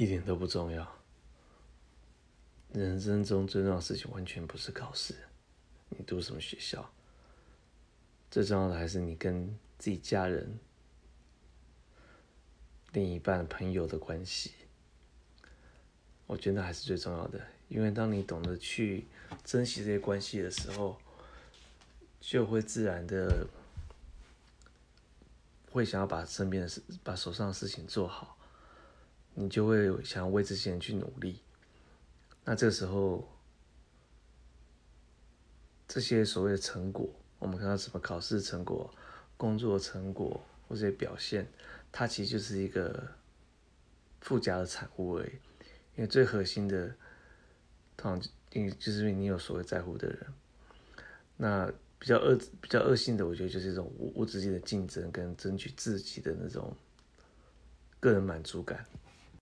一点都不重要。人生中最重要的事情，完全不是考试，你读什么学校，最重要的还是你跟自己家人、另一半、朋友的关系。我觉得还是最重要的，因为当你懂得去珍惜这些关系的时候，就会自然的会想要把身边的事、把手上的事情做好，你就会想要为这些人去努力。那这个时候，这些所谓的成果，我们看到什么考试成果、工作成果或者表现，它其实就是一个附加的产物而已。因为最核心的，通常因为就是因为你有所谓在乎的人。那比较恶、比较恶性的，我觉得就是一种无无止境的竞争跟争取自己的那种个人满足感。